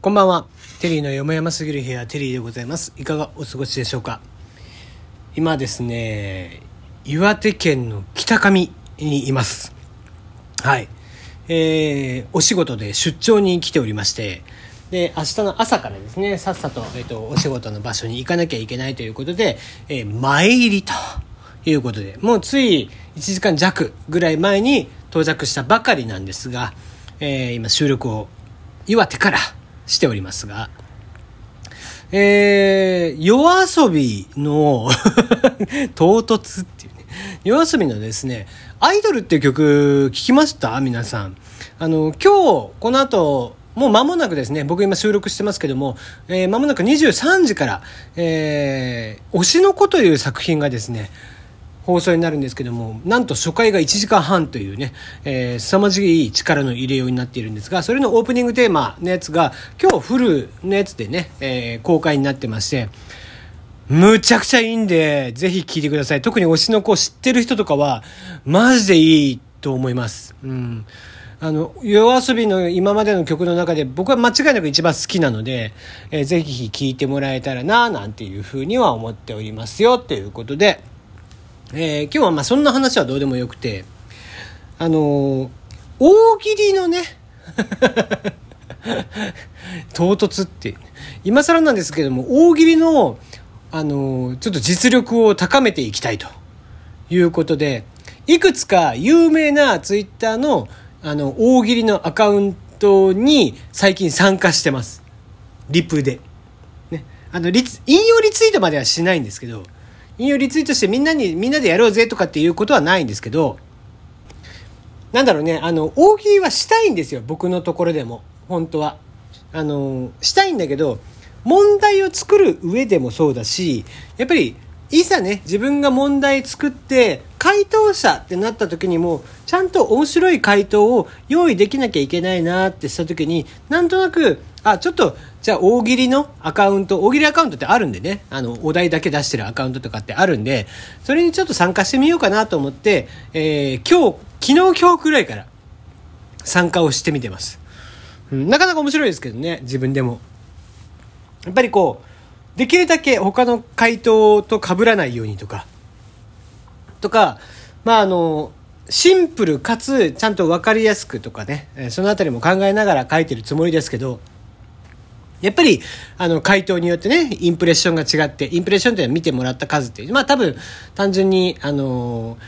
こんばんは。テリーのよもやますぎる部屋、テリーでございます。いかがお過ごしでしょうか？今ですね、岩手県の北上にいます。はい。えー、お仕事で出張に来ておりまして、で、明日の朝からですね、さっさと、えっ、と、お仕事の場所に行かなきゃいけないということで、えー、前入りということで、もうつい1時間弱ぐらい前に到着したばかりなんですが、えー、今収録を岩手からしておりますが、えー、夜遊びの 唐突っていうね、夜遊びのですね、アイドルっていう曲聞きました？皆さん。あの、今日、この後、もう間もなくですね、僕今収録してますけども、えー、間もなく23時から、えー、推しの子という作品がですね、放送になるんですけども、なんと初回が1時間半というね、えー、凄まじい力の入れようになっているんですが、それのオープニングテーマのやつが、今日フルのやつでね、えー、公開になってまして、むちゃくちゃいいんで、ぜひ聴いてください。特に推しの子知ってる人とかは、マジでいいと思います。うん。あの、夜遊びの今までの曲の中で僕は間違いなく一番好きなので、えー、ぜひ聴いてもらえたらな、なんていうふうには思っておりますよ、ということで、えー、今日はまあそんな話はどうでもよくて、あのー、大喜利のね、唐突って、今更なんですけども、大喜利の、あのー、ちょっと実力を高めていきたいということで、いくつか有名なツイッターの、あの、大喜利のアカウントに最近参加してます。リプで。ね。あの、リツ、引用リツイートまではしないんですけど、引用リツイートしてみんなに、みんなでやろうぜとかっていうことはないんですけど、なんだろうね、あの、大喜利はしたいんですよ、僕のところでも。本当は。あの、したいんだけど、問題を作る上でもそうだし、やっぱり、いざね、自分が問題作って、回答者ってなった時にも、ちゃんと面白い回答を用意できなきゃいけないなってした時に、なんとなく、あ、ちょっと、じゃあ大喜利のアカウント、大喜利アカウントってあるんでね、あの、お題だけ出してるアカウントとかってあるんで、それにちょっと参加してみようかなと思って、えー、今日、昨日今日くらいから参加をしてみてます。うん、なかなか面白いですけどね、自分でも。やっぱりこう、できるだけ他の回答と被らないようにとか、とか、まああの、シンプルかつちゃんと分かりやすくとかね、そのあたりも考えながら書いてるつもりですけど、やっぱり、あの、回答によってね、インプレッションが違って、インプレッションっていうのは見てもらった数っていう、まあ多分、単純に、あの、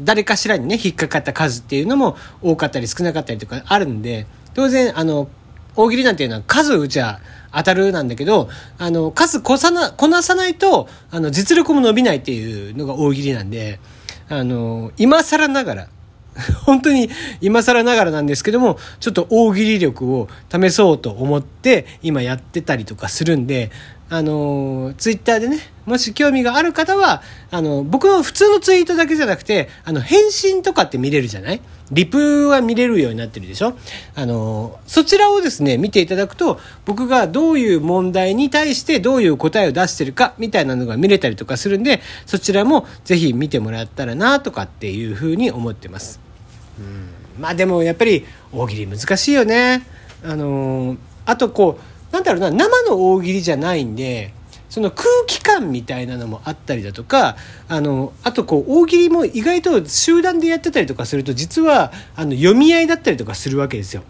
誰かしらにね、引っかかった数っていうのも多かったり少なかったりとかあるんで、当然、あの、大喜利なんていうのは数打ちゃ当たるなんだけど、あの、数こさな、こなさないと、あの、実力も伸びないっていうのが大喜利なんで、あの、今更ながら、本当に今更ながらなんですけども、ちょっと大喜利力を試そうと思って今やってたりとかするんで、あの、ツイッターでね、もし興味がある方は、あの、僕の普通のツイートだけじゃなくて、あの、返信とかって見れるじゃない？リプは見れるようになってるでしょ？あの、そちらをですね、見ていただくと、僕がどういう問題に対してどういう答えを出してるか、みたいなのが見れたりとかするんで、そちらもぜひ見てもらったらな、とかっていうふうに思ってます。うん、まあでもやっぱり大喜利難しいよね。あのあとこう、なんだろうな、生の大喜利じゃないんで、その空気感みたいなのもあったりだとか、あの、あとこう、大喜利も意外と集団でやってたりとかすると、実は、あの、読み合いだったりとかするわけですよ。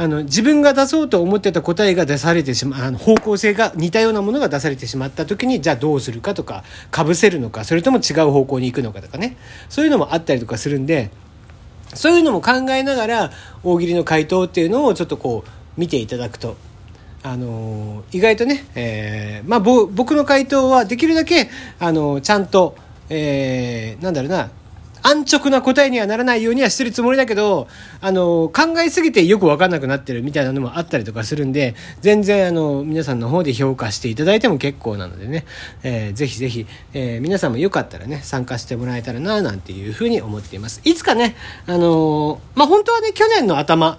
あの、自分が出そうと思ってた答えが出されてしまう、あの、方向性が似たようなものが出されてしまった時に、じゃあどうするかとか、被せるのか、それとも違う方向に行くのかとかね。そういうのもあったりとかするんで、そういうのも考えながら、大喜利の回答っていうのをちょっとこう、見ていただくと、あの、意外とね、えー、まあ、僕の回答はできるだけ、あの、ちゃんと、えー、なんだろうな、安直な答えにはならないようにはしてるつもりだけど、あの、考えすぎてよくわかんなくなってるみたいなのもあったりとかするんで、全然あの、皆さんの方で評価していただいても結構なのでね、えー、ぜひぜひ、えー、皆さんもよかったらね、参加してもらえたらな、なんていうふうに思っています。いつかね、あのー、まあ、本当はね、去年の頭、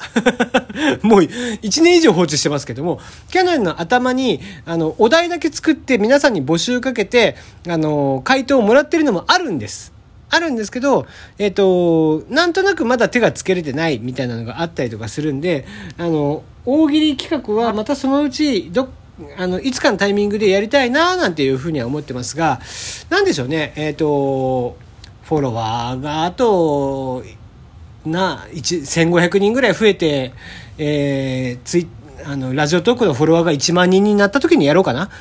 もう1年以上放置してますけども、去年の頭に、あの、お題だけ作って皆さんに募集かけて、あのー、回答をもらってるのもあるんです。あるんですけど、えっ、ー、と、なんとなくまだ手がつけれてないみたいなのがあったりとかするんで、あの、大喜利企画はまたそのうちどあのいつかのタイミングでやりたいななんていうふうには思ってますが何でしょうねえっ、とフォロワーがあとな1500人ぐらい増えて、えー、ツイあのラジオトークのフォロワーが1万人になった時にやろうかな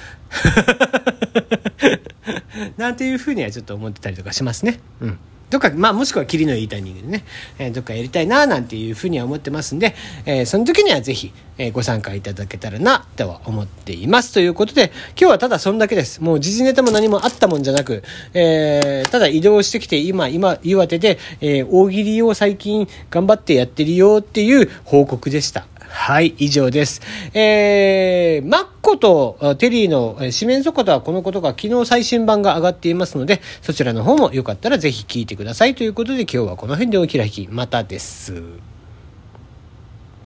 なんていうふうにはちょっと思ってたりとかしますね。うんどっか、まあ、もしくは、キリのいいタイミングでね、えー、どっかやりたいな、なんていうふうには思ってますんで、えー、その時にはぜひ、えー、ご参加いただけたらな、とは思っています。ということで、今日はただそんだけです。もう、時事ネタも何もあったもんじゃなく、え、ただ移動してきて、今、今、岩手で、え、大喜利を最近頑張ってやってるよっていう報告でした。はい、以上です。えー、マッコとテリーの四面楚歌とはこのことが昨日最新版が上がっていますので、そちらの方もよかったらぜひ聴いてくださいということで今日はこの辺でお開き。またです。